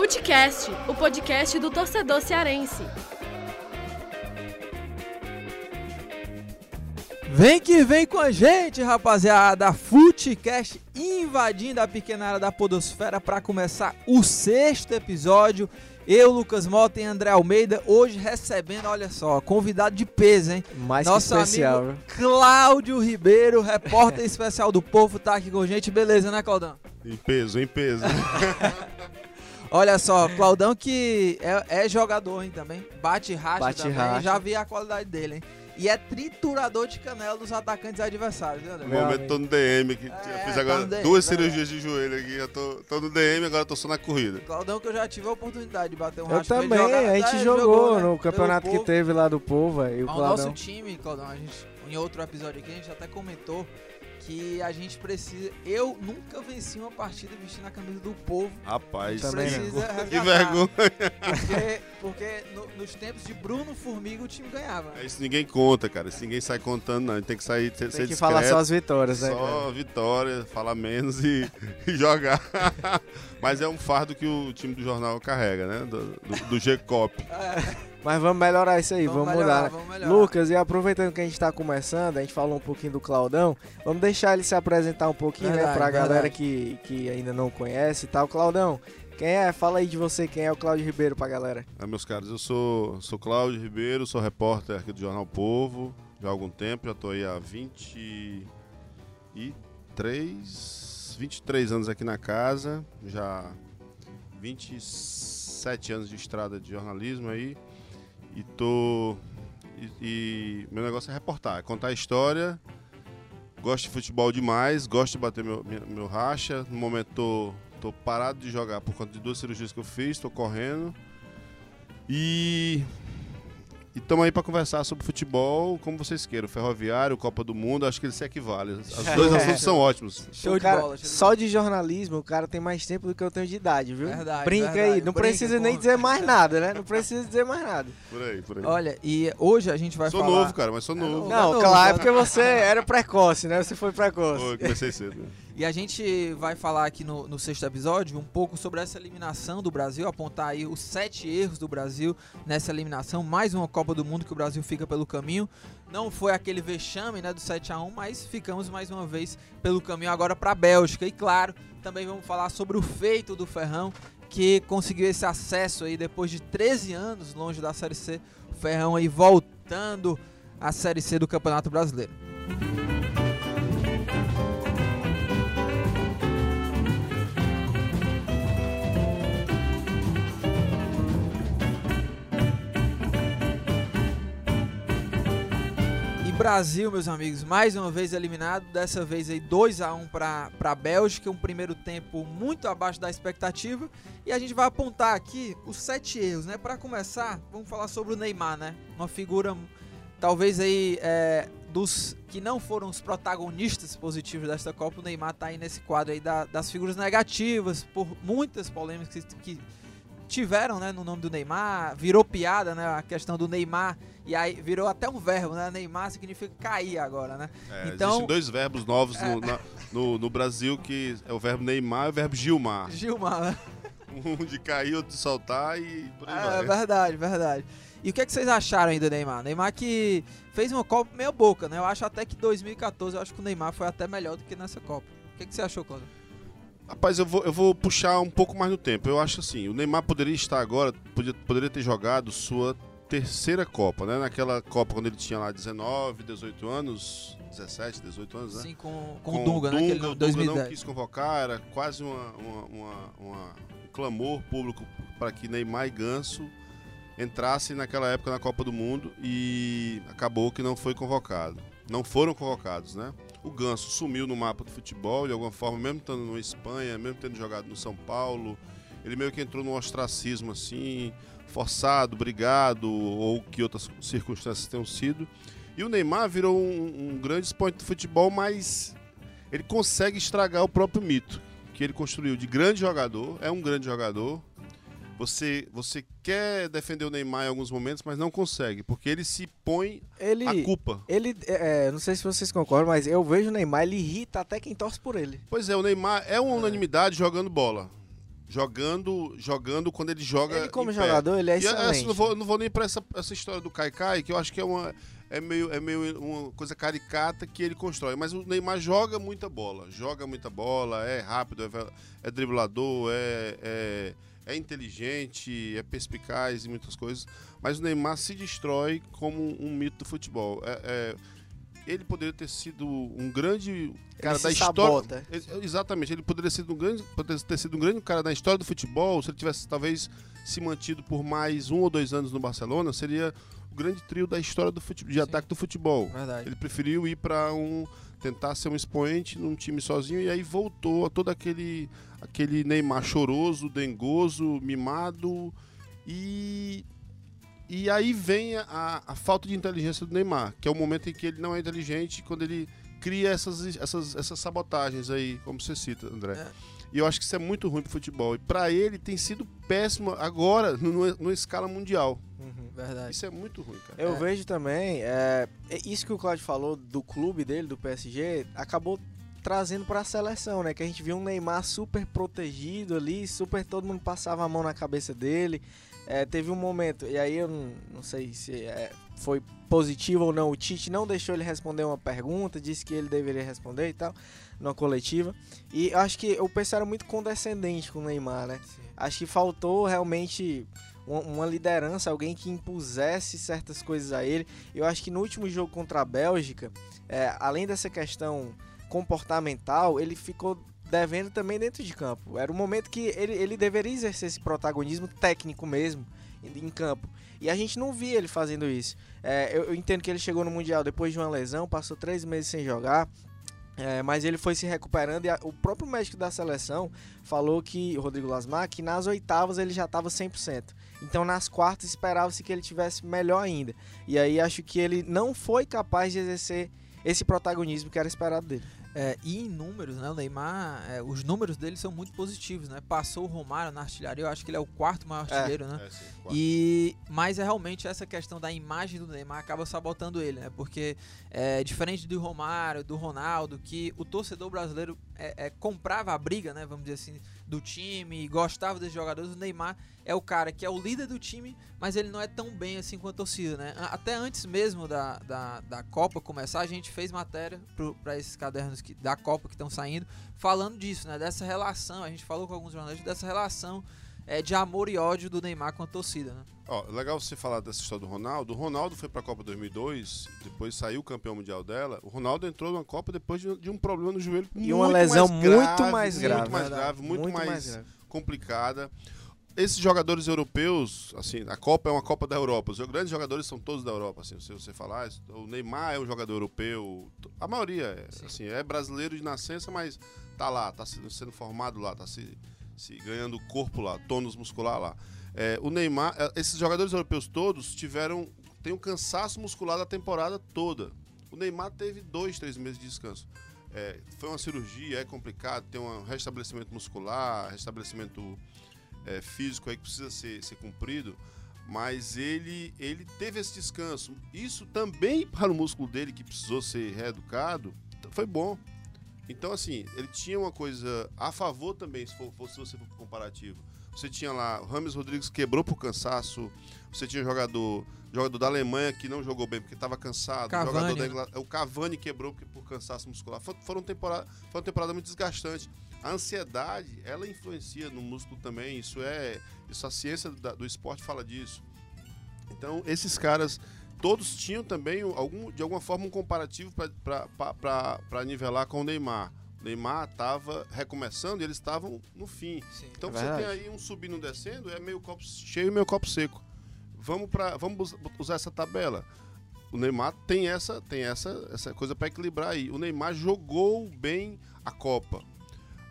Futecast, o podcast do torcedor cearense. Vem que vem com a gente, rapaziada. Futecast invadindo a pequena área da Podosfera para começar o sexto episódio. Eu, Lucas Mota e André Almeida, hoje recebendo, olha só, convidado de peso, hein? Mais Nosso que especial. amigo Cláudio Ribeiro, repórter especial do Povo, tá aqui com a gente. Beleza, né, Claudão? Em peso, em peso. Olha só, Claudão que é, é jogador, hein, também. Bate racha Bate também. racha. Já vi a qualidade dele, hein? E é triturador de canela dos atacantes adversários, viu, André? No Meu momento tô no DM aqui. É, fiz tá agora no DM, duas vai cirurgias de joelho aqui. Já tô, tô no DM, agora tô só na corrida. Claudão que eu já tive a oportunidade de bater um Eu também, jogar- a gente É, jogou né? no campeonato que teve lá do povo, aí o Claudão. nosso time, Claudão, a gente, em outro episódio aqui, a gente até comentou que a gente precisa. Eu nunca venci uma partida vestindo a camisa do povo. Rapaz, Também que. Precisa que resgatar. vergonha. Porque, porque no- nos tempos de Bruno Formiga o time ganhava. Isso ninguém conta, cara. Isso ninguém sai contando, não. A gente tem que sair, Tem ser que falar só as vitórias, né? cara? Só vitória, falar menos e, e jogar. Mas é um fardo que o time do jornal carrega, né? Do, do, do G-Cop. Mas vamos melhorar isso aí, vamos, melhorar, mudar. né? vamos melhorar. Lucas, e aproveitando que a gente tá começando, a gente falou um pouquinho do Claudão, vamos deixar ele se apresentar um pouquinho, né? Verdade, Pra galera verdade. que, que ainda não conhece e tal. Claudão, quem é? Fala aí de você, quem é o Cláudio Ribeiro pra galera. Ah, meus caros, eu sou, sou Cláudio Ribeiro, sou repórter aqui do Jornal Povo já há algum tempo, já tô aí há 23, 23 anos aqui na casa, já 27 anos de estrada de jornalismo aí, e tô. E, e meu negócio é reportar, é contar história. Gosto de futebol demais, gosto de bater meu, minha- meu racha. No momento tô, tô parado de jogar por conta de duas cirurgias que eu fiz, tô correndo. E estamos aí para conversar sobre futebol, como vocês queiram. Ferroviário, Copa do Mundo, acho que eles se equivalem. Os dois É. assuntos são ótimos. Show de cara- bola. show de Só bola. de jornalismo, o cara tem mais tempo do que eu tenho de idade, viu? Verdade, Brinca verdade. aí, não Brinca, precisa pô. nem dizer mais nada, né? Não precisa dizer mais nada. Por aí, por aí. Olha, e hoje a gente vai sou falar. novo, cara, mas sou novo. novo. Não, novo, claro, tá é porque você era precoce, né? Você foi precoce. Pô, eu comecei cedo. E a gente vai falar aqui no, no sexto episódio um pouco sobre essa eliminação do Brasil, apontar aí os sete erros do Brasil nessa eliminação, mais uma Copa do Mundo que o Brasil fica pelo caminho. Não foi aquele vexame né, do 7 a 1 mas ficamos mais uma vez pelo caminho agora para a Bélgica. E claro, também vamos falar sobre o feito do Ferrão, que conseguiu esse acesso aí depois de 13 anos longe da Série C. O Ferrão aí voltando à Série C do Campeonato Brasileiro. Brasil, meus amigos, mais uma vez eliminado, dessa vez aí 2 a 1 para a Bélgica, um primeiro tempo muito abaixo da expectativa. E a gente vai apontar aqui os sete erros, né? Para começar, vamos falar sobre o Neymar, né? Uma figura talvez aí é, dos que não foram os protagonistas positivos desta Copa, o Neymar tá aí nesse quadro aí da- das figuras negativas por muitas polêmicas que, que tiveram, né, no nome do Neymar, virou piada, né, a questão do Neymar e aí virou até um verbo, né? Neymar significa cair agora, né? É, Então- Existem dois verbos novos no, na- no- no Brasil, que é o verbo Neymar e o verbo Gilmar. Gilmar, né? Um de cair, outro de soltar e por aí É vai. verdade, verdade. E o que, é que vocês acharam aí do Neymar? Neymar que fez uma Copa meia boca, né? Eu acho até que 2014, eu acho que o Neymar foi até melhor do que nessa Copa. O que, é que você achou, Cláudio? Rapaz, eu vou, eu vou puxar um pouco mais no tempo. Eu acho assim, o Neymar poderia estar agora, podia- poderia ter jogado sua terceira Copa, né? Naquela Copa quando ele tinha lá 19, 18 anos, 17, 18 anos, né? Sim, com, com, o Dunga, né? Que ele, o não- Dunga não 2010. quis convocar, era quase uma, uma- uma- uma- um clamor público para que Neymar e Ganso entrassem naquela época na Copa do Mundo e acabou que não foi convocado. Não foram convocados, né? O Ganso sumiu no mapa do futebol de alguma forma, mesmo estando na Espanha, mesmo tendo jogado no São Paulo. Ele meio que entrou num ostracismo assim, forçado, brigado, ou que outras circunstâncias tenham sido. E o Neymar virou um, um grande expoente do futebol, mas ele consegue estragar o próprio mito que ele construiu de grande jogador. É um grande jogador. Você, você quer defender o Neymar em alguns momentos, mas não consegue, porque ele se põe Ele, a culpa. ele é, é, não sei se vocês concordam, mas eu vejo o Neymar, ele irrita até quem torce por ele. Pois é, o Neymar é uma unanimidade jogando bola. jogando, jogando quando ele joga. Ele como jogador, ele é E essa, excelente. não, vou, não vou nem pra essa, essa história do Kaikai, que eu acho que é uma. É meio, é meio uma coisa caricata que ele constrói. Mas o Neymar joga muita bola. Joga muita bola, é rápido, é, é driblador, é, é, é inteligente, é perspicaz e muitas coisas. Mas o Neymar se destrói como um mito do futebol. É- é, ele poderia ter sido um grande cara se da história. Ex- Exatamente, ele poderia ser um grande, poderia ter sido um grande cara da história do futebol se ele tivesse talvez se mantido por mais um ou dois anos no Barcelona, seria o grande trio da história do futebol, de Sim. ataque do futebol. Verdade. Ele preferiu ir para um tentar ser um expoente num time sozinho e aí voltou a todo aquele aquele Neymar choroso, dengoso, mimado e e aí vem a, a falta de inteligência do Neymar, que é o momento em que ele não é inteligente quando ele cria essas, essas, essas sabotagens aí, como você cita, André. É. E eu acho que isso é muito ruim pro futebol. E para ele tem sido péssimo agora, numa, escala mundial. Uhum. Verdade. Isso é muito ruim, cara. Eu É. vejo também, é, é isso que o Claudio falou do clube dele, do PSG, acabou trazendo para a seleção, né? Que a gente viu um Neymar super protegido ali, super todo mundo passava a mão na cabeça dele. É, teve um momento, e aí eu não, não sei se é, foi positivo ou não, o Tite não deixou ele responder uma pergunta, disse que ele deveria responder e tal, numa coletiva. E acho que o pessoal era muito condescendente com o Neymar, né? Sim. Acho que faltou realmente uma, uma liderança, alguém que impusesse certas coisas a ele. Eu acho que no último jogo contra a Bélgica, é, além dessa questão comportamental, ele ficou devendo também dentro de campo. Era um momento que ele, ele deveria exercer esse protagonismo técnico mesmo em, campo. E a gente não via ele fazendo isso. É, eu, eu entendo que ele chegou no Mundial depois de uma lesão, passou três meses sem jogar. É, mas ele foi se recuperando e a- o próprio médico da seleção falou que, Rodrigo Lasmar, que nas oitavas ele já estava 100%. Então nas quartas esperava-se que ele tivesse melhor ainda. E aí acho que ele não foi capaz de exercer esse protagonismo que era esperado dele. É, e em números, né? O Neymar, é, os números dele são muito positivos, né? Passou o Romário na artilharia, eu acho que ele é o quarto maior É. artilheiro, né? É, sim, claro. E mas é realmente essa questão da imagem do Neymar acaba sabotando ele, né? Porque é diferente do Romário, do Ronaldo, que o torcedor brasileiro é, é, comprava a briga, né? Vamos dizer assim, do time, gostava desses jogadores. O Neymar é o cara que é o líder do time, mas ele não é tão bem assim com a torcida, né? Até antes mesmo da, da, da Copa começar, a gente fez matéria para esses cadernos que, da Copa que estão saindo, falando disso, né? Dessa relação. A gente falou com alguns jornalistas dessa relação é, de amor e ódio do Neymar com a torcida, né? Ó, legal você falar dessa história do Ronaldo. O Ronaldo foi pra Copa 2002, depois saiu campeão mundial dela. O Ronaldo entrou na Copa depois de, de um problema no joelho E uma muito lesão mais muito grave, mais grave. muito mais grave, muito, mais, grave. complicada. Esses jogadores europeus, assim, a Copa é uma Copa da Europa. Os grandes jogadores são todos da Europa, assim, se você falar, o Neymar é um jogador europeu, a maioria é, assim, é brasileiro de nascença, mas tá lá, tá sendo, sendo formado lá, tá se, se ganhando corpo lá, tônus muscular lá. É, o Neymar, é, esses jogadores europeus todos tiveram, tem um cansaço muscular da temporada toda. O Neymar teve dois, três meses de descanso. É, foi uma cirurgia, é complicado, tem um restabelecimento muscular, restabelecimento é, físico aí que precisa ser, ser cumprido, mas ele, ele teve esse descanso. Isso também para o músculo dele, que precisou ser reeducado, foi bom. Então, assim, ele tinha uma coisa a favor também, se, for, se você for comparativo. Você tinha lá, o Rames Rodrigues quebrou por cansaço, você tinha jogador, jogador da Alemanha que não jogou bem porque estava cansado, Cavani, jogador da né? Inglaterra, o Cavani quebrou porque- por cansaço muscular. Foi, foram temporada, foi uma temporada muito desgastante. A ansiedade, ela influencia no músculo também, isso é, isso a ciência da- do esporte fala disso. Então, esses caras todos tinham também um- algum, de alguma forma um comparativo para nivelar com o Neymar. O Neymar estava recomeçando e eles estavam no fim. Sim. Então É você tem aí um subindo e um descendo, é meio copo cheio e meio copo seco. Vamos, pra, vamos us- usar essa tabela. O Neymar tem essa, tem essa, essa coisa para equilibrar aí. O Neymar jogou bem a Copa.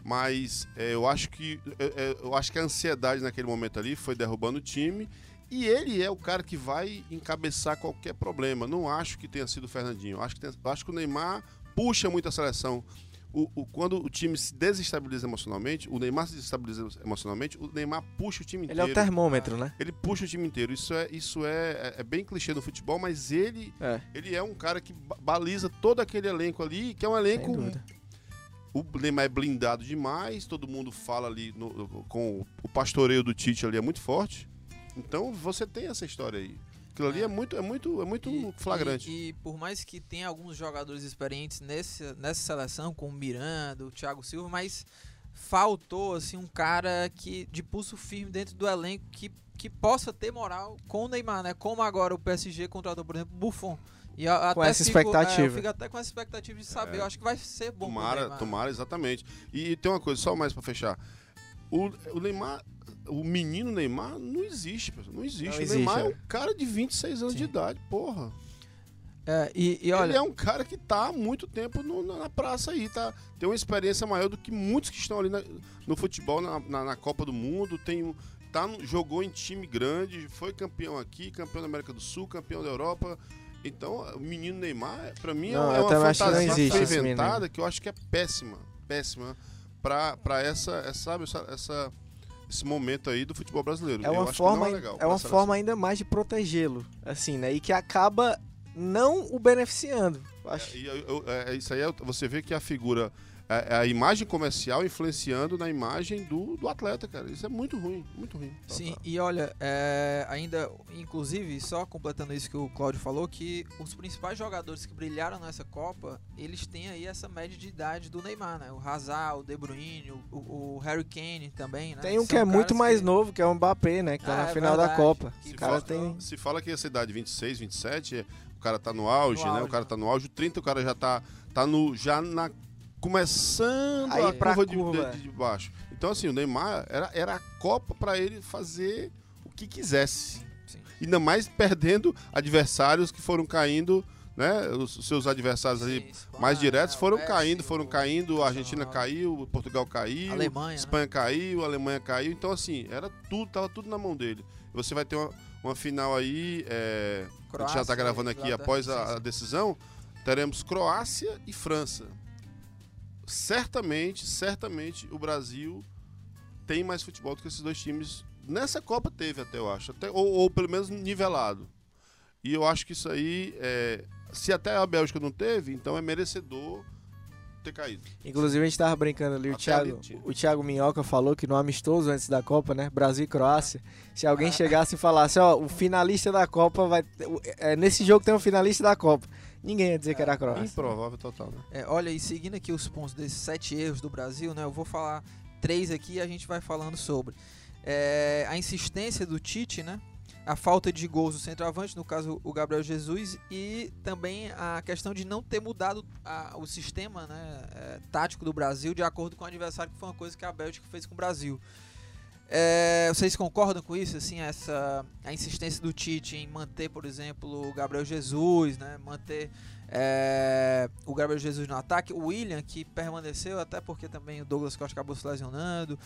Mas é, eu acho que é, é, eu acho que a ansiedade naquele momento ali foi derrubando o time e ele é o cara que vai encabeçar qualquer problema. Não acho que tenha sido o Fernandinho. Acho que, tem- acho que o Neymar puxa muito a seleção. O, o- quando o time se desestabiliza emocionalmente, o Neymar se desestabiliza emocionalmente, o Neymar puxa o time Ele inteiro. é o termômetro, né? Ele puxa o time inteiro. Isso é, isso é, é- é bem clichê no futebol, mas ele, É. ele é um cara que ba- baliza todo aquele elenco ali, que é um elenco o Neymar é blindado demais, todo mundo fala ali no- com o pastoreio do Tite ali é muito forte. Então você tem essa história aí. Aquilo ali É. é muito, é muito, é muito E- flagrante. E, e por mais que tenha alguns jogadores experientes nesse, nessa seleção, como o Miranda, o Thiago Silva, mas faltou assim um cara que de pulso firme dentro do elenco que, que possa ter moral com o Neymar, né? Como agora o PSG contratou, por exemplo, o Buffon. E eu Com até essa fico- é, expectativa. eu fico até com essa expectativa de saber. É. Eu acho que vai ser bom. Tomara, tomara, exatamente. E, tem uma coisa, só mais pra fechar. O, o Neymar, o menino Neymar não existe, pessoal. Não existe. Não o existe, Neymar é é. um cara de 26 anos de Sim. idade, porra. É, e, e olha, Ele é um cara que tá há muito tempo no- na, praça aí, tá? Tem uma experiência maior do que muitos que estão ali na- no futebol, na, na- na Copa do Mundo. Tem tá, jogou em time grande, foi campeão aqui, campeão da América do Sul, campeão da Europa. Então, o menino Neymar, pra mim, Não, é uma que fantasia menino. inventada que eu acho que é péssima, péssima pra, pra essa, essa, sabe, essa, essa- esse momento aí do futebol brasileiro. É uma forma, legal é uma forma ainda mais de protegê-lo, assim, né? E que acaba não o beneficiando. Acho. É, e eu- eu- é, isso aí é, você vê que a figura, é, é a imagem comercial influenciando na imagem do, do atleta, cara. Isso é muito ruim, muito ruim. Tá, Sim, tá. e olha, é, ainda, inclusive, só completando isso que o Cláudio falou, que os principais jogadores que brilharam nessa Copa, eles têm aí essa média de idade do Neymar, né? O Hazard, o De Bruyne, o, o- Harry Kane também, né? Tem um São que é muito mais que- novo, que é o Mbappé, né? Que tá Ah, na é final da verdade. Copa. Que O Se cara fala, tem. se fala que essa idade 26, 27, é- o cara tá no auge, No né? auge, O cara tá no auge. O 30, o cara já tá, tá no, já na, começando Aí a pra curva, de- curva, De, de baixo. Então, assim, o Neymar era, era a Copa pra ele fazer o que quisesse. Sim. Ainda mais perdendo adversários que foram caindo, né? Os, seus adversários ali Espanha, mais diretos foram caindo, foram caindo, a Argentina caiu, Portugal caiu, Alemanha, né? Espanha caiu, a Alemanha caiu. Então, assim, era tudo, tava tudo na mão dele. Você vai ter uma, uma final aí, é, a gente já Croácia, tá gravando aqui após a, a decisão, teremos Croácia e França. Certamente, certamente o Brasil tem mais futebol do que esses dois times. Nessa Copa teve até, eu acho. Até, ou, ou pelo menos nivelado. E eu acho que isso aí, é, se até a Bélgica não teve, então é merecedor ter caído. Inclusive, a gente tava brincando ali, o Thiago, ali o Thiago Minhoca falou que no amistoso antes da Copa, né? Brasil e Croácia. Se alguém Ah. chegasse e falasse, ó, o finalista da Copa vai. é, nesse jogo tem um finalista da Copa. Ninguém ia dizer que era a Croácia. Improvável total, né? É, olha, e seguindo aqui os pontos desses sete erros do Brasil, né? Eu vou falar três aqui e a gente vai falando sobre. É, a insistência do Tite, né? A falta de gols do centroavante, no caso o Gabriel Jesus, e também a questão de não ter mudado a- o sistema né, é, tático do Brasil de acordo com o adversário, que foi uma coisa que a Bélgica fez com o Brasil. É, vocês concordam com isso? Assim, essa a insistência do Tite em manter, por exemplo, o Gabriel Jesus, né? Manter é, o Gabriel Jesus no ataque, o William que permaneceu até porque também o Douglas Costa acabou se lesionando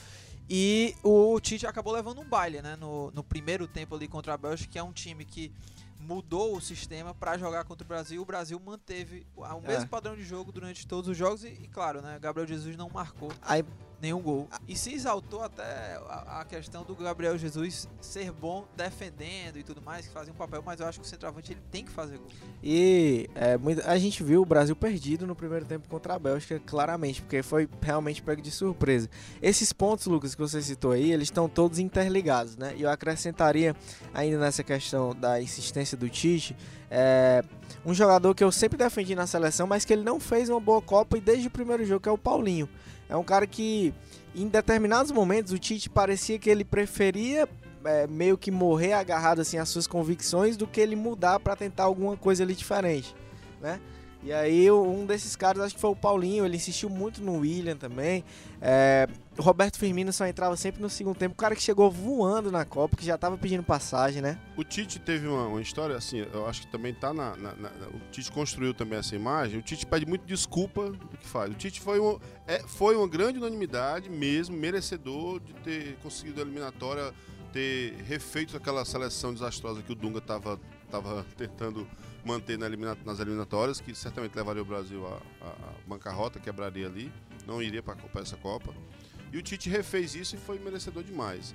e o Tite acabou levando um baile, né? No, no primeiro tempo ali contra a Bélgica, que é um time que mudou o sistema para jogar contra o Brasil. O Brasil manteve o mesmo É. padrão de jogo durante todos os jogos e, e, claro, né? Gabriel Jesus não marcou Aí, nenhum gol. E se exaltou até a, questão do Gabriel Jesus ser bom defendendo e tudo mais, que fazia um papel, mas eu acho que o centroavante ele tem que fazer gol. E é, a gente viu o Brasil perdido no primeiro tempo contra a Bélgica, claramente, porque foi realmente pego de surpresa. Esses pontos, Lucas, que você citou aí, eles estão todos interligados, né? E eu acrescentaria ainda nessa questão da insistência do Tite, é, um jogador que eu sempre defendi na seleção, mas que ele não fez uma boa Copa e desde o primeiro jogo, que é o Paulinho. É um cara que, em determinados momentos, o Tite parecia que ele preferia é, meio que morrer agarrado assim às suas convicções do que ele mudar pra tentar alguma coisa ali diferente, né? E aí um desses caras acho que foi o Paulinho, ele insistiu muito no William também. É, o Roberto Firmino só entrava sempre no segundo tempo, o cara que chegou voando na Copa, que já tava pedindo passagem, né? O Tite teve uma, uma história assim, eu acho que também tá na, na- na- O Tite construiu também essa imagem. O Tite pede muito desculpa do que faz. O Tite foi, um, é, foi uma grande unanimidade mesmo, merecedor de ter conseguido a eliminatória, ter refeito aquela seleção desastrosa que o Dunga tava, tava tentando manter na elimina- nas eliminatórias, que certamente levaria o Brasil à, à- bancarrota, quebraria ali, não iria para essa Copa. E o Tite refez isso e foi merecedor demais.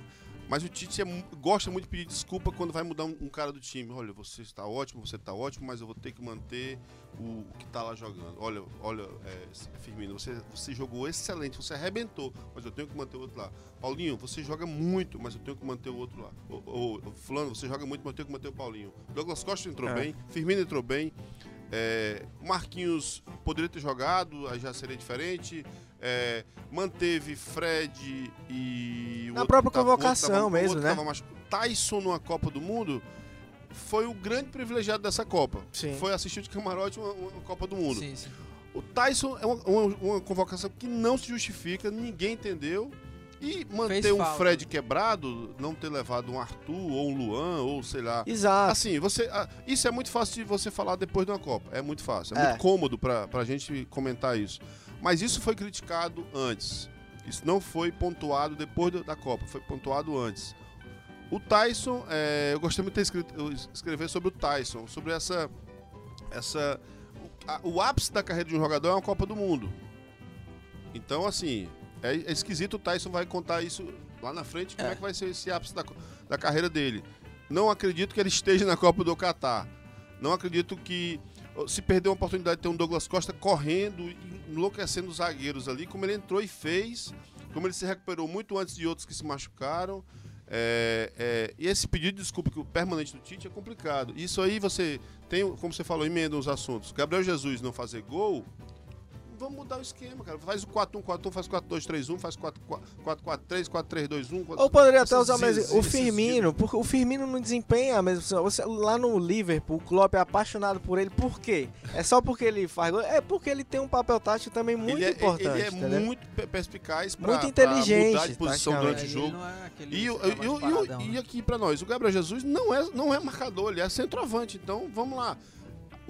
Mas o Tite é gosta muito de pedir desculpa quando vai mudar um, um cara do time. Olha, você está ótimo, você está ótimo, mas eu vou ter que manter o, o que está lá jogando. Olha, olha, é, Firmino, você, você jogou excelente, você arrebentou, mas eu tenho que manter o outro lá. Paulinho, você joga muito, mas eu tenho que manter o outro lá. O- o Fulano, você joga muito, mas eu tenho que manter o Paulinho. Douglas Costa entrou É. bem, Firmino entrou bem. É, Marquinhos poderia ter jogado, aí já seria diferente. É, manteve Fred e. o Na outro própria convocação tava- mesmo, né? machu- Tyson numa Copa do Mundo foi o grande privilegiado dessa Copa. Sim. Foi assistir de camarote uma, uma Copa do Mundo. Sim, sim. O Tyson é uma, uma- uma convocação que não se justifica, ninguém entendeu. E manter Fez um falta. Fred quebrado, não ter levado um Arthur ou um Luan, ou sei lá. Exato. Assim, você, isso é muito fácil de você falar depois de uma Copa. É muito fácil. É, É. muito cômodo pra, pra gente comentar isso. Mas isso foi criticado antes. Isso não foi pontuado depois da Copa, foi pontuado antes. O Tyson, é, eu gostei muito de escrito, escrever sobre o Tyson, sobre essa. essa o, a- o ápice da carreira de um jogador é uma Copa do Mundo. Então, assim, é, é esquisito o Tyson vai contar isso lá na frente, como é, É. que vai ser esse ápice da, da carreira dele. Não acredito que ele esteja na Copa do Catar. Não acredito que se perdeu a oportunidade de ter um Douglas Costa correndo enlouquecendo os zagueiros ali, como ele entrou e fez, como ele se recuperou muito antes de outros que se machucaram. É, é, e esse pedido de desculpa que o permanente do Tite é complicado. Isso aí você tem, como você falou, emenda os assuntos. Gabriel Jesus não fazer gol, vamos mudar o esquema, cara. Faz o 4-1, 4-1, faz 4-2-3-1, faz 4-4-3, 4-3-2-1. Ou poderia até usar mais o Firmino, porque o Firmino não desempenha a mesma. Você, lá no Liverpool, o Klopp é apaixonado por ele. Por quê? É só porque ele faz gol? É porque ele tem um papel tático também muito ele é, importante. Ele é entendeu? muito pe- perspicaz pra, Muito pra inteligente, mudar de posição taticamente. durante o jogo. É E, o- cara e mais o- e o- paradão, e né? aqui pra nós, o Gabriel Jesus não é, não é marcador, ele é centroavante. Então, vamos lá.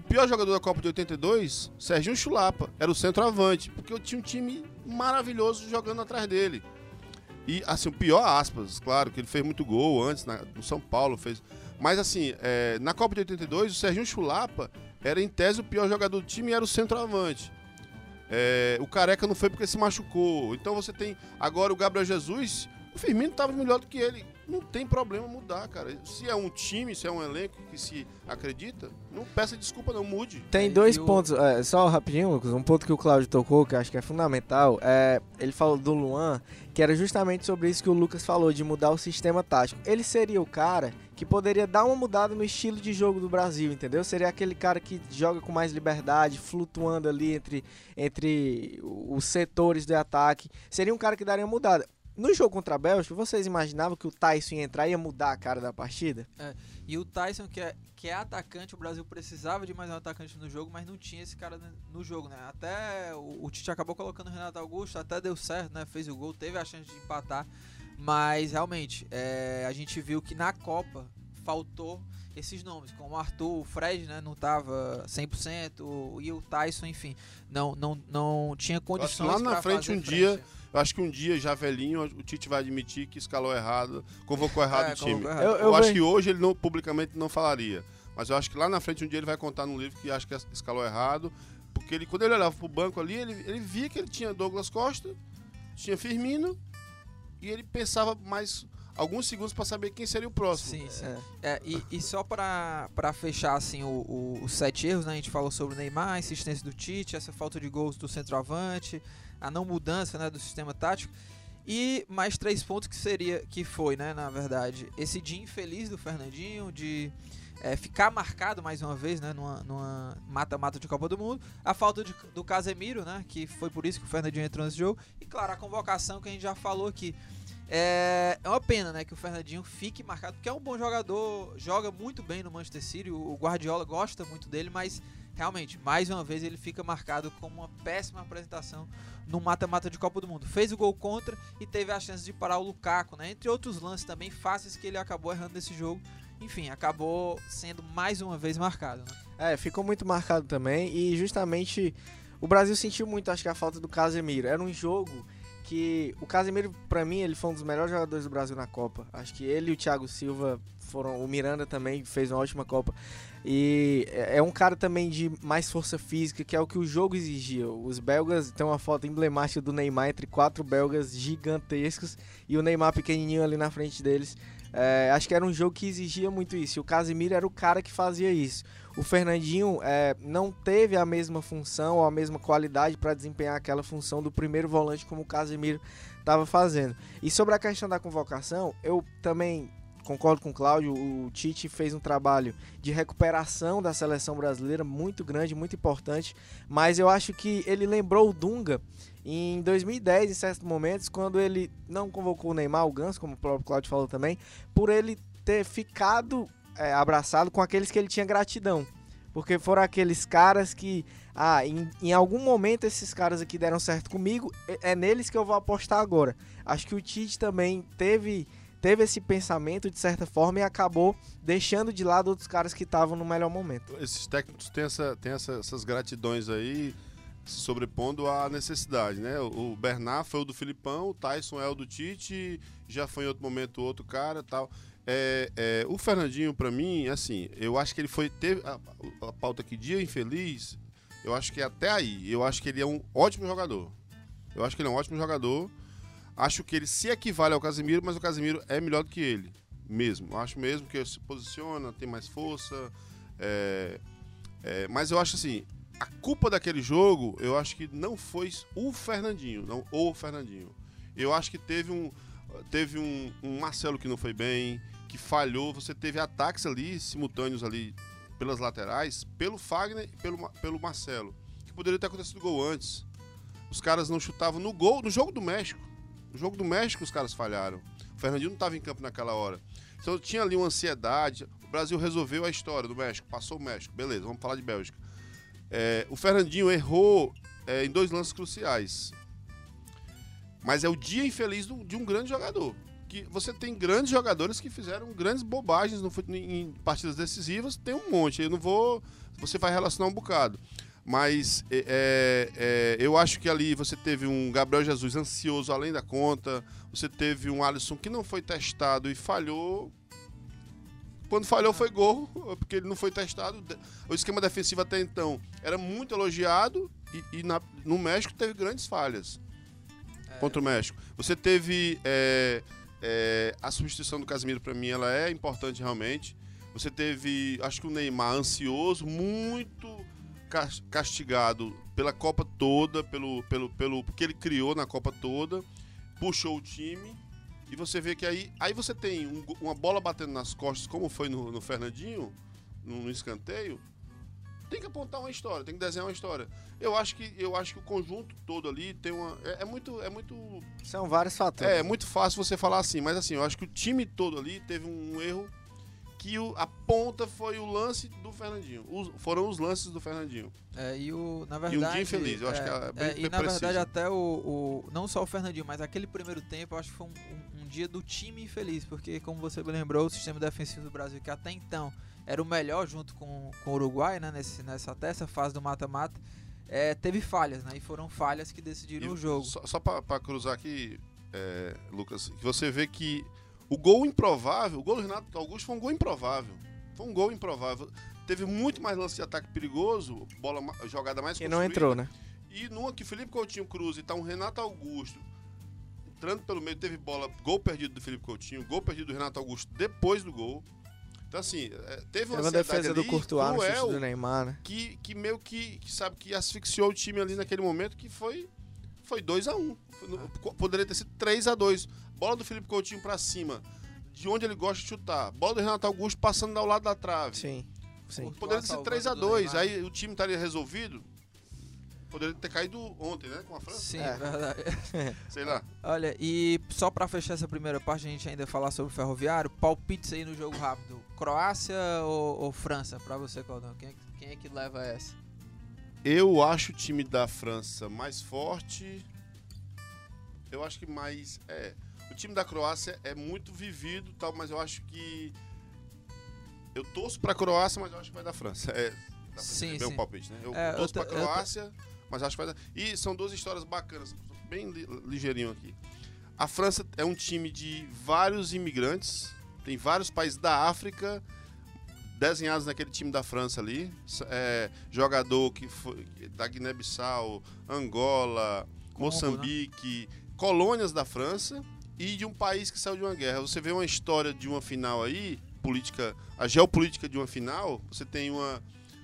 Pior jogador da Copa de 82, Serginho Chulapa, era o centroavante, porque eu tinha um time maravilhoso jogando atrás dele. E, assim, o pior, aspas, claro, que ele fez muito gol antes, na- no São Paulo, fez... Mas, assim, é, na Copa de 82, o Serginho Chulapa era, em tese, o pior jogador do time e era o centroavante. É, o Careca não foi porque se machucou. Então você tem agora o Gabriel Jesus. O Firmino estava melhor do que ele. Não tem problema mudar, cara. Se é um time, se é um elenco que se acredita, não peça desculpa, não mude. Tem É, dois e o- pontos, é, só rapidinho, Lucas, um ponto que o Claudio tocou, que eu acho que é fundamental, é, ele falou do Luan, que era justamente sobre isso que o Lucas falou, de mudar o sistema tático. Ele seria o cara que poderia dar uma mudada no estilo de jogo do Brasil, entendeu? Seria aquele cara que joga com mais liberdade, flutuando ali entre, entre os setores de ataque. Seria um cara que daria uma mudada. No jogo contra a Bélgica, vocês imaginavam que o Tyson ia entrar e ia mudar a cara da partida? E o Tyson, que é, que é atacante, o Brasil precisava de mais um atacante no jogo, mas não tinha esse cara no- jogo, né? Até o, o Tite acabou colocando o Renato Augusto, até deu certo, né? Fez o gol, teve a chance de empatar. Mas realmente, é, a gente viu que na Copa faltou esses nomes, como o Arthur, o Fred, né? Não tava 100%, o- e o Tyson, enfim, não, não, não tinha condições lá na frente, um dia, Eu acho que um dia, já velhinho, o Tite vai admitir que escalou errado, convocou errado É, o time. errado. Eu- Eu, acho ve- que hoje ele não, publicamente não falaria. Mas eu acho que lá na frente um dia ele vai contar num livro que acha que escalou errado. Porque ele, quando ele olhava pro banco ali, ele, ele via que ele tinha Douglas Costa, tinha Firmino, e ele pensava mais alguns segundos para saber quem seria o próximo. Sim, sim. É. É, e, e só pra, pra fechar assim o- o- os sete erros, né? A gente falou sobre o Neymar, a insistência do Tite, essa falta de gols do centroavante, a não mudança né, do sistema tático. E mais três pontos que seria que foi, né, na verdade, esse dia infeliz do Fernandinho de é, ficar marcado mais uma vez, né, numa- mata-mata de Copa do Mundo, a falta de- do Casemiro, né, que foi por isso que o Fernandinho entrou nesse jogo, e claro, a convocação que a gente já falou aqui. É, é uma pena, né, que o Fernandinho fique marcado, porque é um bom jogador, joga muito bem no Manchester City, o o Guardiola gosta muito dele, mas realmente, mais uma vez ele fica marcado como uma péssima apresentação no mata-mata de Copa do Mundo. Fez o gol contra e teve a chance de parar o Lukaku, né, entre outros lances também fáceis que ele acabou errando nesse jogo. Enfim, acabou sendo mais uma vez marcado. Né? É, ficou muito marcado também e justamente o Brasil sentiu muito, acho que a falta do Casemiro. Era um jogo que o Casemiro, pra mim, ele foi um dos melhores jogadores do Brasil na Copa. Acho que ele e o Thiago Silva foram. O Miranda também fez uma ótima Copa. E é é um cara também de mais força física, que é o que o jogo exigia. Os belgas tem uma foto emblemática do Neymar entre quatro belgas gigantescos e o Neymar pequenininho ali na frente deles. É, acho que era um jogo que exigia muito isso. E o Casemiro era o cara que fazia isso. O Fernandinho é, não teve a mesma função ou a mesma qualidade para desempenhar aquela função do primeiro volante como o Casemiro estava fazendo. E sobre a questão da convocação, eu também concordo com o Cláudio. O Tite fez um trabalho de recuperação da seleção brasileira muito grande, muito importante. Mas eu acho que ele lembrou o Dunga em 2010, em certos momentos, quando ele não convocou o Neymar, o Ganso, como o próprio Cláudio falou também, por ele ter ficado é, abraçado com aqueles que ele tinha gratidão. Porque foram aqueles caras que, ah, em, em algum momento esses caras aqui deram certo comigo, é, é neles que eu vou apostar agora. Acho que o Tite também teve, teve esse pensamento de certa forma e acabou deixando de lado outros caras que estavam no melhor momento. Esses técnicos têm, essa, têm essa- essas gratidões aí se sobrepondo à necessidade, né? O Bernard foi o do Filipão, o Tyson é o do Tite, já foi em outro momento outro cara tal. É, é, o Fernandinho, pra mim, assim, eu acho que ele foi. Teve a, a pauta aqui, dia infeliz, eu acho que é até aí. Eu acho que ele é um ótimo jogador. Eu acho que ele é um ótimo jogador. Acho que ele se equivale ao Casemiro, mas o Casemiro é melhor do que ele. Mesmo. Acho mesmo que ele se posiciona, tem mais força. é, é, mas eu acho assim, a culpa daquele jogo, eu acho que não foi o Fernandinho, não o Fernandinho. Eu acho que teve um teve um, um Marcelo que não foi bem, que falhou. Você teve ataques ali simultâneos ali pelas laterais, pelo Fagner e pelo, pelo Marcelo, que poderia ter acontecido gol antes. Os caras não chutavam no gol, no jogo do México. No jogo do México os caras falharam. O Fernandinho não estava em campo naquela hora. Então tinha ali uma ansiedade. O Brasil resolveu a história do México, passou o México, beleza, vamos falar de Bélgica. É, o Fernandinho errou é, em dois lances cruciais. Mas é o dia infeliz do- de um grande jogador. Que você tem grandes jogadores que fizeram grandes bobagens no, em partidas decisivas, tem um monte. Eu não vou. Você vai relacionar um bocado. Mas é, é, é, eu acho que ali você teve um Gabriel Jesus ansioso além da conta. Você teve um Alisson que não foi testado e falhou. Quando falhou foi gol, porque ele não foi testado. O esquema defensivo até então era muito elogiado e, e na- no México teve grandes falhas contra o México. Você teve é, é, a substituição do Casemiro para mim, ela é importante realmente. Você teve, acho que o Neymar ansioso, muito castigado pela Copa toda, pelo, pelo, pelo que ele criou na Copa toda, puxou o time. E você vê que aí, aí você tem um uma bola batendo nas costas, como foi no, no Fernandinho, no, no escanteio. Tem que apontar uma história, tem que desenhar uma história. Eu acho que, eu acho que o conjunto todo ali tem uma. É, é muito. É muito São vários fatores. é, é muito fácil você falar assim, mas assim, eu acho que o time todo ali teve um erro que o, a ponta foi o lance do Fernandinho. Os- foram os lances do Fernandinho. É, e o, na E um verdade. dia infeliz, eu acho é, que é bem- é, bem E na preciso. verdade, até o, o- Não só o Fernandinho, mas aquele primeiro tempo, eu acho que foi um, um- um dia do time infeliz, porque, como você bem lembrou, o sistema defensivo do Brasil, que até então era o melhor junto com, com o Uruguai, né, nesse, nessa, até essa fase do mata-mata, é, teve falhas, né? E foram falhas que decidiram E o jogo. Só, só pra cruzar aqui, é, Lucas, que você vê que o gol improvável, o gol do Renato Augusto foi um gol improvável. Foi um gol improvável. Teve muito mais lance de ataque perigoso, bola jogada mais Que não entrou, né? E numa que Felipe Coutinho Cruz e tá um Renato Augusto entrando pelo meio, teve bola, gol perdido do Felipe Coutinho, gol perdido do Renato Augusto depois do gol. Então, assim, é, teve uma, uma defesa do ali Courtois no chute cruel do Neymar, né? que, que meio que, que sabe que asfixiou o time ali naquele momento que foi foi 2 a 1 um. Co- Poderia ter sido 3 a 2 Bola do Felipe Coutinho pra cima, de onde ele gosta de chutar. Bola do Renato Augusto passando ao lado da trave. Sim, sim. Poderia ter sido Salvando 3 a do 2 Neymar. Aí o time estaria resolvido. Poderia ter caído ontem, né? Com a França. Sim, É. verdade. Sei lá. Olha, e só pra fechar essa primeira parte, a gente ainda falar sobre o Ferroviário, palpites aí no jogo rápido. Croácia ou, ou França, pra você, Claudão? Quem, é que- quem é que leva essa? Eu acho o time da França mais forte. Eu acho que mais. É. O time da Croácia é muito vivido, tal, mas eu acho que. Eu torço pra Croácia, mas eu acho que vai dar França. É, Sim, perceber sim. palpite, né? Eu É, eu torço eu ta- Croácia, mas acho que vai dar. E são duas histórias bacanas. bem li- ligeirinho aqui. A França é um time de vários imigrantes, tem vários países da África desenhados naquele time da França ali. É, jogador que foi da Guiné-Bissau, Angola, Congo, Moçambique, colônias da França e de um país que saiu de uma guerra. Você vê uma história de uma final aí, política, a geopolítica de uma final, você tem uma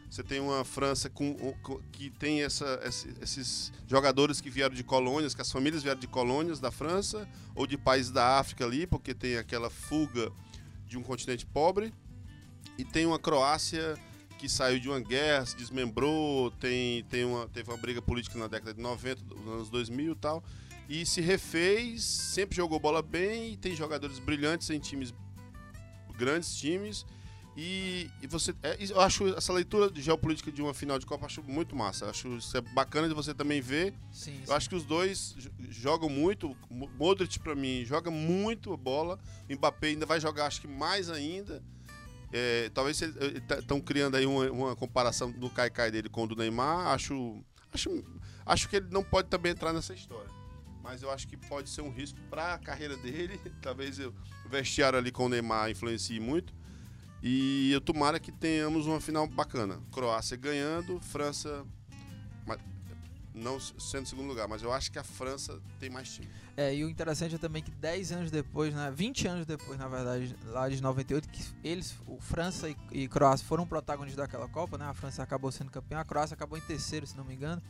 você tem uma França com, com- que tem essa, esse- esses jogadores que vieram de colônias, que as famílias vieram de colônias da França ou de países da África ali, porque tem aquela fuga de um continente pobre. E tem uma Croácia que saiu de uma guerra, se desmembrou, tem, tem uma, teve uma briga política na década de 90, nos anos 2000 e tal. E se refez, sempre jogou bola bem e tem jogadores brilhantes em times, grandes times. E, e você, é, eu acho essa leitura de geopolítica de uma final de Copa acho muito massa. Acho isso é bacana de você também ver. Sim, Eu acho que os dois jo- jogam muito. Mo- Modric pra mim joga muito bola. O Mbappé ainda vai jogar, acho que mais ainda. É, talvez estão criando aí uma, uma comparação do Kaikai dele com o do Neymar. Acho, acho, acho que ele não pode também entrar nessa história. Mas eu acho que pode ser um risco para a carreira dele. Talvez eu- o vestiário ali com o Neymar influencie muito. E eu tomara que tenhamos uma final bacana. Croácia ganhando, França não sendo segundo lugar, mas eu acho que a França tem mais time. É, e o interessante é também que 10 anos depois, né, 20 anos depois, na verdade, lá de 98, que eles, o França e, e Croácia foram protagonistas daquela Copa, né? A França acabou sendo campeã, a Croácia acabou em terceiro, se não me engano,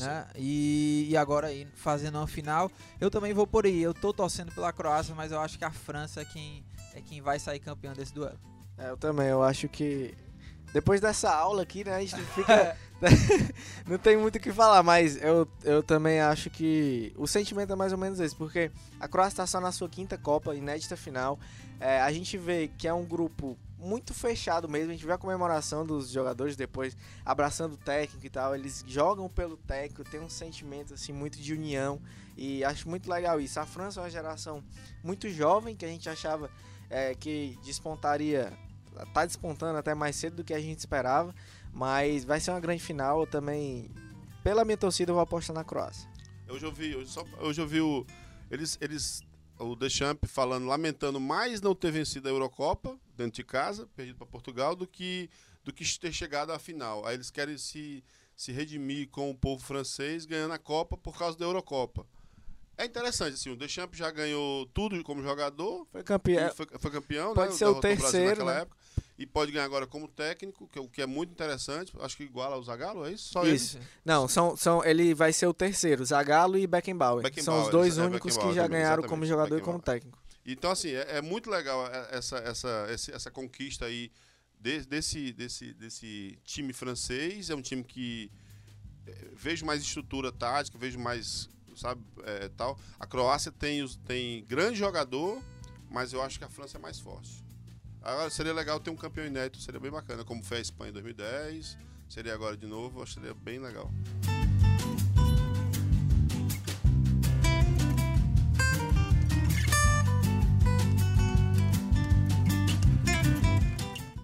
Né? E, e agora aí fazendo uma final, eu também vou por aí. Eu tô torcendo pela Croácia, mas eu acho que a França é quem é quem vai sair campeão desse duelo. É, eu também, eu acho que depois dessa aula aqui, né, a gente fica não tem muito o que falar, mas eu, eu também acho que o sentimento é mais ou menos esse, porque a Croácia está só na sua quinta Copa, inédita final. É, a gente vê que é um grupo muito fechado mesmo, a gente vê a comemoração dos jogadores depois abraçando o técnico e tal, eles jogam pelo técnico, tem um sentimento assim muito de união e acho muito legal isso. A França é uma geração muito jovem que a gente achava é, que despontaria, tá despontando até mais cedo do que a gente esperava, mas vai ser uma grande final. Eu também, pela minha torcida, eu vou apostar na Croácia. Hoje eu vi, hoje, só, hoje eu vi o, eles, eles, o Deschamps falando, lamentando mais não ter vencido a Eurocopa dentro de casa, perdido para Portugal, do que, do que ter chegado à final. Aí eles querem se, se redimir com o povo francês ganhando a Copa por causa da Eurocopa. É interessante, assim, o Deschamps já ganhou tudo como jogador, Foi campeão. Foi, foi campeão, Pode né? ser o terceiro, naquela né? época. E pode ganhar agora como técnico, que, é o que é muito interessante. Acho que iguala o Zagallo, é isso? Só ele? Isso. Não, são, são, ele vai ser o terceiro, Zagallo e Beckenbauer. Beckenbauer, são os dois é, únicos que já também, ganharam como jogador e como técnico. Então, assim, é, é muito legal essa, essa, esse- essa conquista aí de- desse, desse, desse time francês. É um time que vejo mais estrutura tática, vejo mais, sabe, eh, tal. A Croácia tem, tem grande jogador, mas eu acho que a França é mais forte. Agora, seria legal ter um campeão inédito, seria bem bacana, como foi a Espanha em 2010. Seria agora de novo, acho que seria bem legal.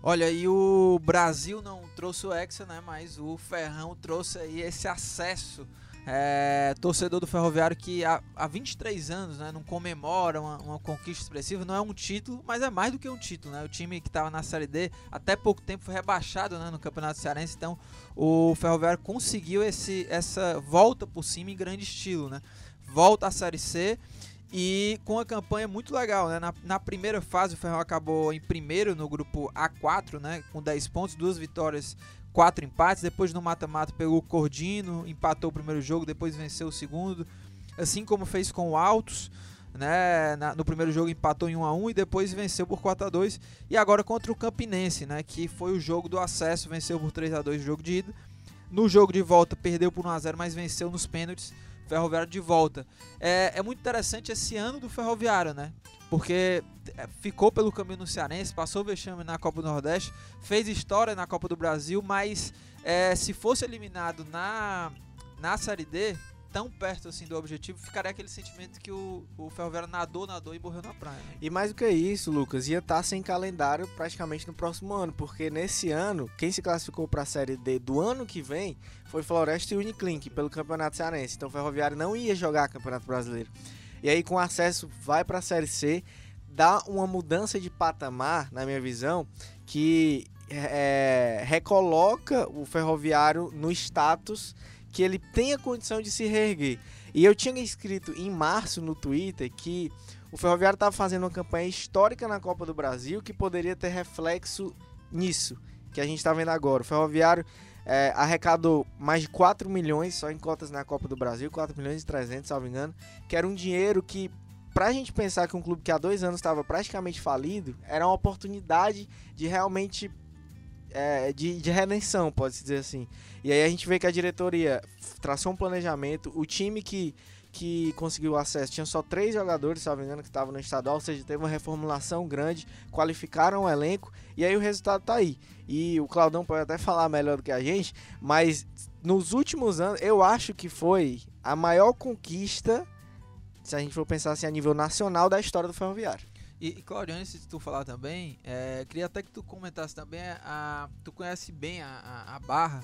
Olha, e o Brasil não trouxe o Hexa, né? Mas o Ferrão trouxe aí esse acesso. É, torcedor do Ferroviário que há, há 23 anos né, não comemora uma, uma conquista expressiva, não é um título, mas é mais do que um título. Né? O time que estava na Série D até pouco tempo foi rebaixado né, no Campeonato Cearense, então o Ferroviário conseguiu esse, essa volta por cima em grande estilo. Né? Volta à Série C e com uma campanha muito legal, né? Na, na primeira fase o Ferrão acabou em primeiro no grupo A4, né? Com 10 pontos, duas vitórias, quatro empates. Depois no mata-mata pegou o Cordino, empatou o primeiro jogo, depois venceu o segundo. Assim como fez com o Altos, né? Na- no primeiro jogo empatou em 1 a 1 e depois venceu por 4 a 2 E agora contra o Campinense, né? Que foi o jogo do acesso, venceu por 3 a 2 o jogo de ida. No jogo de volta perdeu por 1 a 0 mas venceu nos pênaltis. Ferroviário de volta. É, é muito interessante esse ano do Ferroviário, né? Porque é, ficou pelo caminho no Cearense, passou o vexame na Copa do Nordeste, fez história na Copa do Brasil, mas é, se fosse eliminado na, na Série D, tão perto assim do objetivo, ficaria aquele sentimento que o, o Ferroviário nadou, nadou e morreu na praia. Né? E mais do que isso, Lucas, ia estar tá sem calendário praticamente no próximo ano, porque nesse ano, quem se classificou para a Série D do ano que vem foi Floresta e Uniclink pelo Campeonato Cearense. Então o Ferroviário não ia jogar Campeonato Brasileiro. E aí com acesso vai para a Série C, dá uma mudança de patamar, na minha visão, que é, recoloca o Ferroviário no status que ele tem a condição de se reerguer. E eu tinha escrito em março no Twitter que o Ferroviário estava fazendo uma campanha histórica na Copa do Brasil que poderia ter reflexo nisso que a gente está vendo agora. O Ferroviário é, arrecadou mais de 4 milhões só em cotas na Copa do Brasil, 4 milhões e 300, salvo engano, que era um dinheiro que, para a gente pensar que um clube que há dois anos estava praticamente falido, era uma oportunidade de realmente é, de, de redenção, pode-se dizer assim. E aí a gente vê que a diretoria traçou um planejamento, o time que, que conseguiu acesso tinha só três jogadores, se não me engano, que estavam no estadual, ou seja, teve uma reformulação grande, qualificaram o elenco e aí o resultado tá aí. E o Claudão pode até falar melhor do que a gente, mas nos últimos anos eu acho que foi a maior conquista, se a gente for pensar assim, a nível nacional da história do Ferroviário. E, e Claudio, antes de tu falar também, é, queria até que tu comentasse também, a, tu conhece bem a, a, a Barra,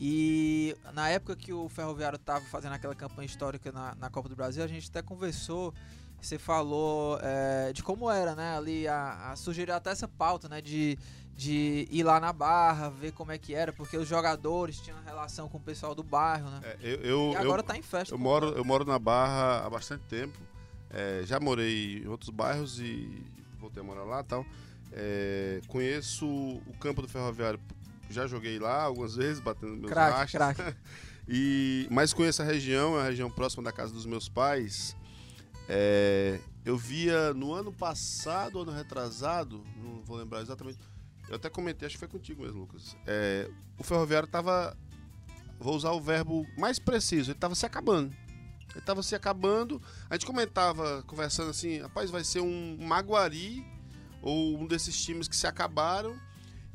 e na época que o Ferroviário estava fazendo aquela campanha histórica na, na Copa do Brasil, a gente até conversou, você falou é, de como era, né, ali, a, a sugeriu até essa pauta, né, de, de ir lá na Barra, ver como é que era, porque os jogadores tinham relação com o pessoal do bairro, né? É, eu, eu, e agora eu, tá em festa. Eu moro, eu moro na Barra há bastante tempo. É, já morei em outros bairros e voltei a morar lá tal. É, conheço o campo do Ferroviário, já joguei lá algumas vezes, batendo meus crack, rachas. Crack. e, mas conheço a região, é a região próxima da casa dos meus pais. É, eu via no ano passado, ano retrasado, não vou lembrar exatamente. Eu até comentei, acho que foi contigo mesmo, Lucas. É, o ferroviário estava, vou usar o verbo mais preciso, ele estava se acabando. Ele estava se acabando. A gente comentava, conversando assim, rapaz, vai ser um Maguari ou um desses times que se acabaram.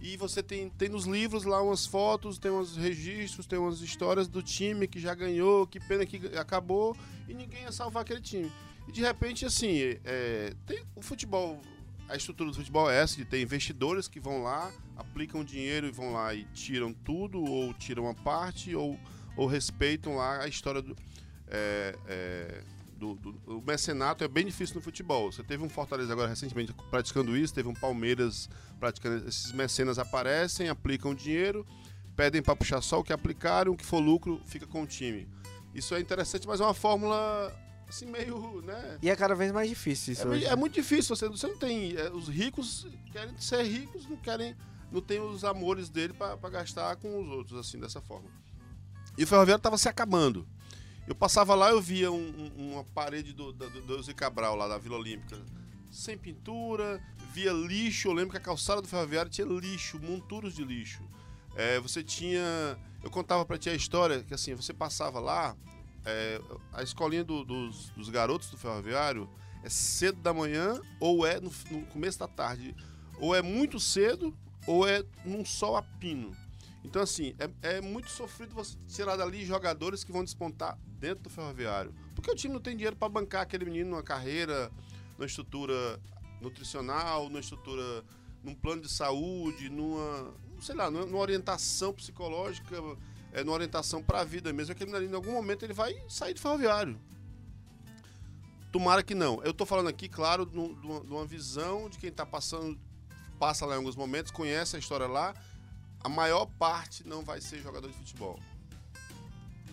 E você tem, tem nos livros lá umas fotos, tem uns registros, tem umas histórias do time que já ganhou, que pena que acabou, e ninguém ia salvar aquele time. E de repente, assim, é, tem o futebol, a estrutura do futebol é essa, de ter investidores que vão lá, aplicam dinheiro e vão lá e tiram tudo, ou tiram uma parte, ou, ou respeitam lá a história do, é, é, do, do, o mecenato é bem difícil no futebol. Você teve um Fortaleza agora recentemente praticando isso, teve um Palmeiras praticando. Esses mecenas aparecem, aplicam dinheiro, pedem para puxar só o que aplicaram, o que for lucro fica com o time. Isso é interessante, mas é uma fórmula assim meio, né? E é cada vez mais difícil isso é, hoje. É muito difícil, você, você não tem. É, os ricos querem ser ricos, não querem. Não tem os amores dele para gastar com os outros, assim, dessa forma. E o Ferroviário estava se acabando. Eu passava lá, eu via um, um, uma parede do, do Eusi Cabral, lá da Vila Olímpica, sem pintura, via lixo. Eu lembro que a calçada do ferroviário tinha lixo, monturos de lixo. É, você tinha. Eu contava para ti a história que assim, você passava lá, é, a escolinha do, dos, dos, garotos do ferroviário é cedo da manhã ou é no, no começo da tarde. Ou é muito cedo ou é num sol a pino. Então, assim, é, é, muito sofrido você tirar dali jogadores que vão despontar dentro do ferroviário. Porque o time não tem dinheiro para bancar aquele menino numa carreira, numa estrutura nutricional, numa estrutura, num plano de saúde, numa, sei lá, numa orientação psicológica, é, numa orientação para a vida mesmo. Aquele menino, em algum momento, ele vai sair do ferroviário. Tomara que não. Eu estou falando aqui, claro, de uma visão de quem está passando, passa lá em alguns momentos, conhece a história lá a maior parte não vai ser jogador de futebol.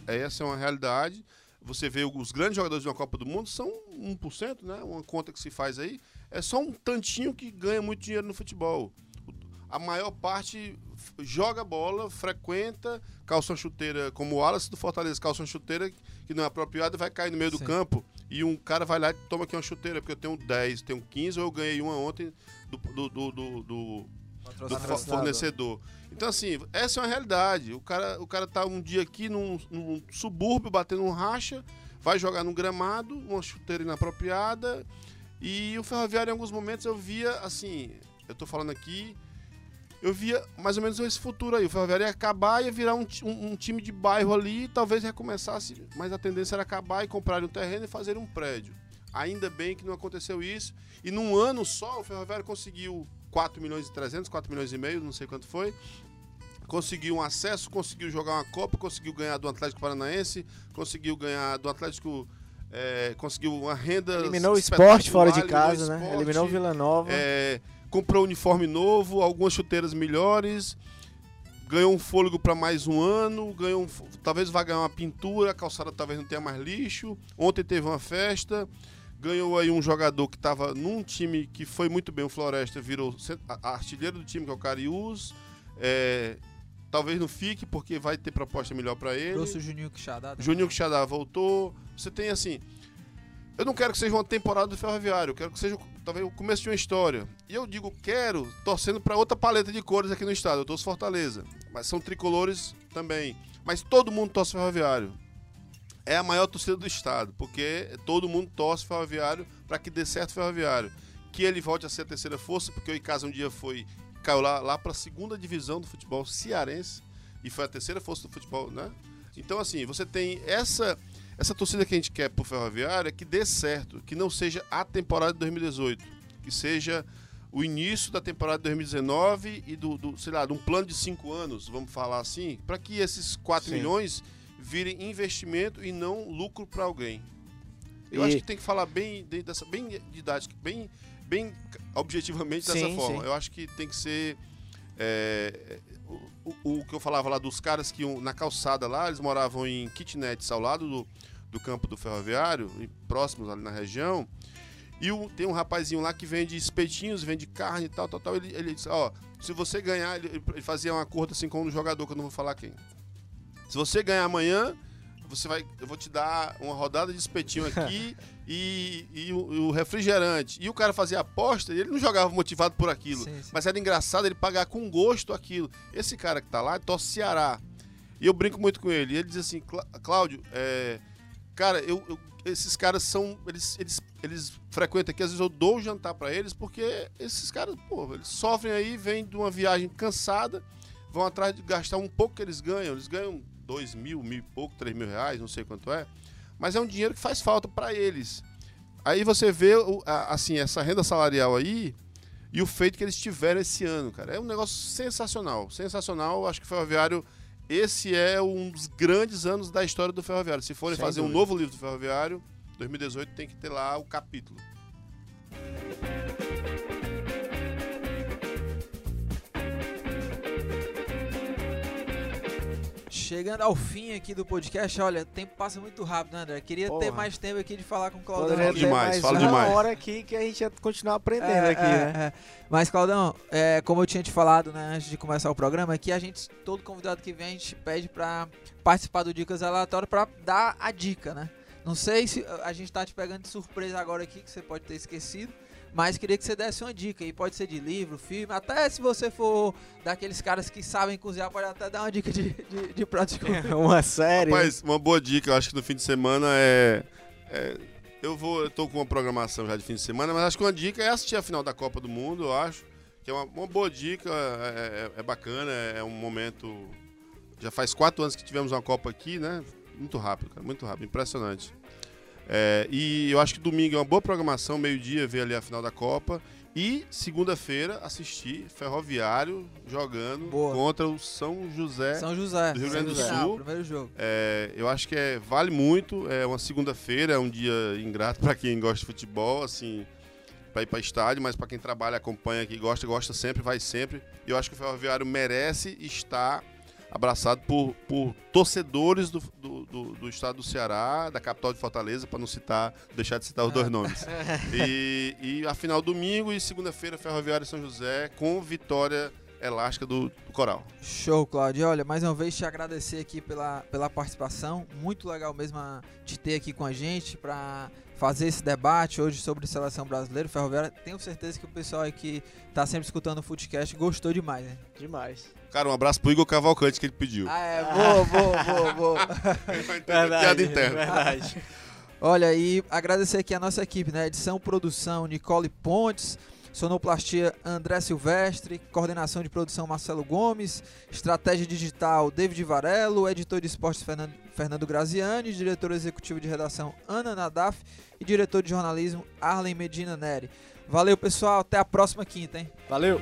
Essa é uma realidade. Você vê os grandes jogadores de uma Copa do Mundo são 1%, né? Uma conta que se faz aí. É só um tantinho que ganha muito dinheiro no futebol. A maior parte joga bola, frequenta, calça chuteira, como o Wallace do Fortaleza, calça chuteira que não é apropriada vai cair no meio Sim. do campo. E um cara vai lá e toma aqui uma chuteira, porque eu tenho 10, tenho 15, ou eu ganhei uma ontem do, do, do, do do fornecedor. Então, assim, essa é uma realidade. O cara, o cara tá um dia aqui num, num subúrbio, batendo um racha, vai jogar no gramado, uma chuteira inapropriada. E o ferroviário, em alguns momentos, eu via, assim, eu tô falando aqui, eu via mais ou menos esse futuro aí. O Ferroviário ia acabar, ia virar um, um- um time de bairro ali talvez recomeçasse, mas a tendência era acabar e comprar um terreno e fazer um prédio. Ainda bem que não aconteceu isso. E num ano só, o Ferroviário conseguiu 4 milhões e 300, 4 milhões e meio, não sei quanto foi. Conseguiu um acesso, conseguiu jogar uma Copa, conseguiu ganhar do Atlético Paranaense, conseguiu ganhar do Atlético. é, conseguiu uma renda. Eliminou o esporte fora de casa, eliminou né? Sport, Eliminou o Vila Nova. é, comprou uniforme novo, algumas chuteiras melhores, ganhou um fôlego para mais um ano, ganhou um talvez vá ganhar uma pintura, a calçada talvez não tenha mais lixo. Ontem teve uma festa, ganhou aí um jogador que estava num time que foi muito bem, o Floresta virou artilheiro do time que é o Cariús. É, talvez não fique porque vai ter proposta melhor para ele. Trouxe o Juninho Quixadá. também. Juninho Quixadá voltou. Você tem assim. Eu não quero que seja uma temporada do Ferroviário, eu quero que seja talvez o começo de uma história. E eu digo quero, torcendo para outra paleta de cores aqui no estado. Eu torço Fortaleza, mas são tricolores também. Mas todo mundo torce Ferroviário. É a maior torcida do estado, porque todo mundo torce Ferroviário para que dê certo o Ferroviário. Que ele volte a ser a terceira força, porque o Icasa um dia foi caiu lá, lá para a segunda divisão do futebol cearense e foi a terceira força do futebol, né? Então assim, você tem essa essa torcida que a gente quer pro Ferroviário é que dê certo, que não seja a temporada de 2018, que seja o início da temporada de 2019 e do, do sei lá, de um plano de cinco anos, vamos falar assim, para que esses 4 Sim. milhões virem investimento e não lucro para alguém. Eu E- acho que tem que falar bem de- dessa bem didática, bem bem objetivamente dessa Sim, forma. sim. Eu acho que tem que ser é, o, o- que eu falava lá dos caras que na calçada lá, eles moravam em kitnets ao lado do, do campo do ferroviário, próximos ali na região. E o- tem um rapazinho lá que vende espetinhos, vende carne e tal, tal, tal. Ele, ele disse, ó, se você ganhar, ele, ele fazia um acordo assim com um jogador, que eu não vou falar quem. Se você ganhar amanhã, você vai, eu vou te dar uma rodada de espetinho aqui e, e o, e o refrigerante. E o cara fazia aposta e ele não jogava motivado por aquilo. Sim, sim. Mas era engraçado ele pagar com gosto aquilo. Esse cara que tá lá torce Ceará. E eu brinco muito com ele. E ele diz assim, "Clá- Cláudio, é, cara, eu, eu- esses caras são. Eles, eles, eles frequentam aqui, às vezes eu dou o jantar pra eles, porque esses caras, pô, eles sofrem aí, vêm de uma viagem cansada, vão atrás de gastar um pouco que eles ganham. Eles ganham dois mil, mil e pouco, três mil reais, não sei quanto é. Mas é um dinheiro que faz falta pra eles. Aí você vê, assim, essa renda salarial aí e o feito que eles tiveram esse ano, cara. É um negócio sensacional. Sensacional. Acho que o Ferroviário, esse é um dos grandes anos da história do Ferroviário. Se forem Sem fazer um dúvida. novo livro do Ferroviário, 2018 tem que ter lá o capítulo. Chegando ao fim aqui do podcast, olha, o tempo passa muito rápido, né, André? Queria ter Porra. mais tempo aqui de falar com o Claudão. Poderia ter demais, mais fala uma demais. hora aqui que a gente ia continuar aprendendo É, aqui, é, né? é. Mas, Claudão, é, como eu tinha te falado, né, antes de começar o programa, aqui a gente, todo convidado que vem, a gente pede pra participar do Dicas Aleatórias pra dar a dica, né? Não sei se a gente tá te pegando de surpresa agora aqui, que você pode ter esquecido, mas queria que você desse uma dica aí. Pode ser de livro, filme, até se você for daqueles caras que sabem cozinhar, pode até dar uma dica de, de, de prato de comida. Uma série. Mas uma boa dica, eu acho que no fim de semana é. é- eu vou. Eu tô com uma programação já de fim de semana, mas acho que uma dica é assistir a final da Copa do Mundo, eu acho. Que é uma, uma boa dica, é, é- é bacana, é um momento. Já faz quatro anos que tivemos uma Copa aqui, né? Muito rápido, cara, muito rápido, impressionante. É, e eu acho que domingo é uma boa programação, meio-dia, ver ali a final da Copa. E segunda-feira assistir Ferroviário jogando Boa. contra o São José. São José. Do Rio Grande do José. Sul. Ah, primeiro jogo. É, eu acho que é, vale muito. É uma segunda-feira, é um dia ingrato para quem gosta de futebol, assim, para ir para estádio, mas para quem trabalha, acompanha aqui, gosta, gosta sempre, vai sempre. Eu acho que o Ferroviário merece estar abraçado por, por torcedores do, do, do- do estado do Ceará, da capital de Fortaleza, para não citar, deixar de citar os dois nomes. E, e a final domingo e segunda-feira, Ferroviário e São José, com vitória elástica do, do Coral. Show, Claudio. Olha, mais uma vez te agradecer aqui pela, pela participação. Muito legal mesmo te ter aqui com a gente para fazer esse debate hoje sobre seleção brasileira. Ferroviária, tenho certeza que o pessoal aí que tá sempre escutando o Footcast gostou demais, né? Demais. Cara, um abraço pro Igor Cavalcante que ele pediu. Ah, é, boa, boa, boa, boa. Piada interna. verdade. Olha, e agradecer aqui a nossa equipe, né? Edição, produção, Nicole Pontes, Sonoplastia André Silvestre, coordenação de produção Marcelo Gomes, estratégia digital David Varelo, editor de esportes Fernando, Fernando Graziani, diretor executivo de redação Ana Nadaf e diretor de jornalismo Arlen Medina Neri. Valeu, pessoal, até a próxima quinta, hein? Valeu!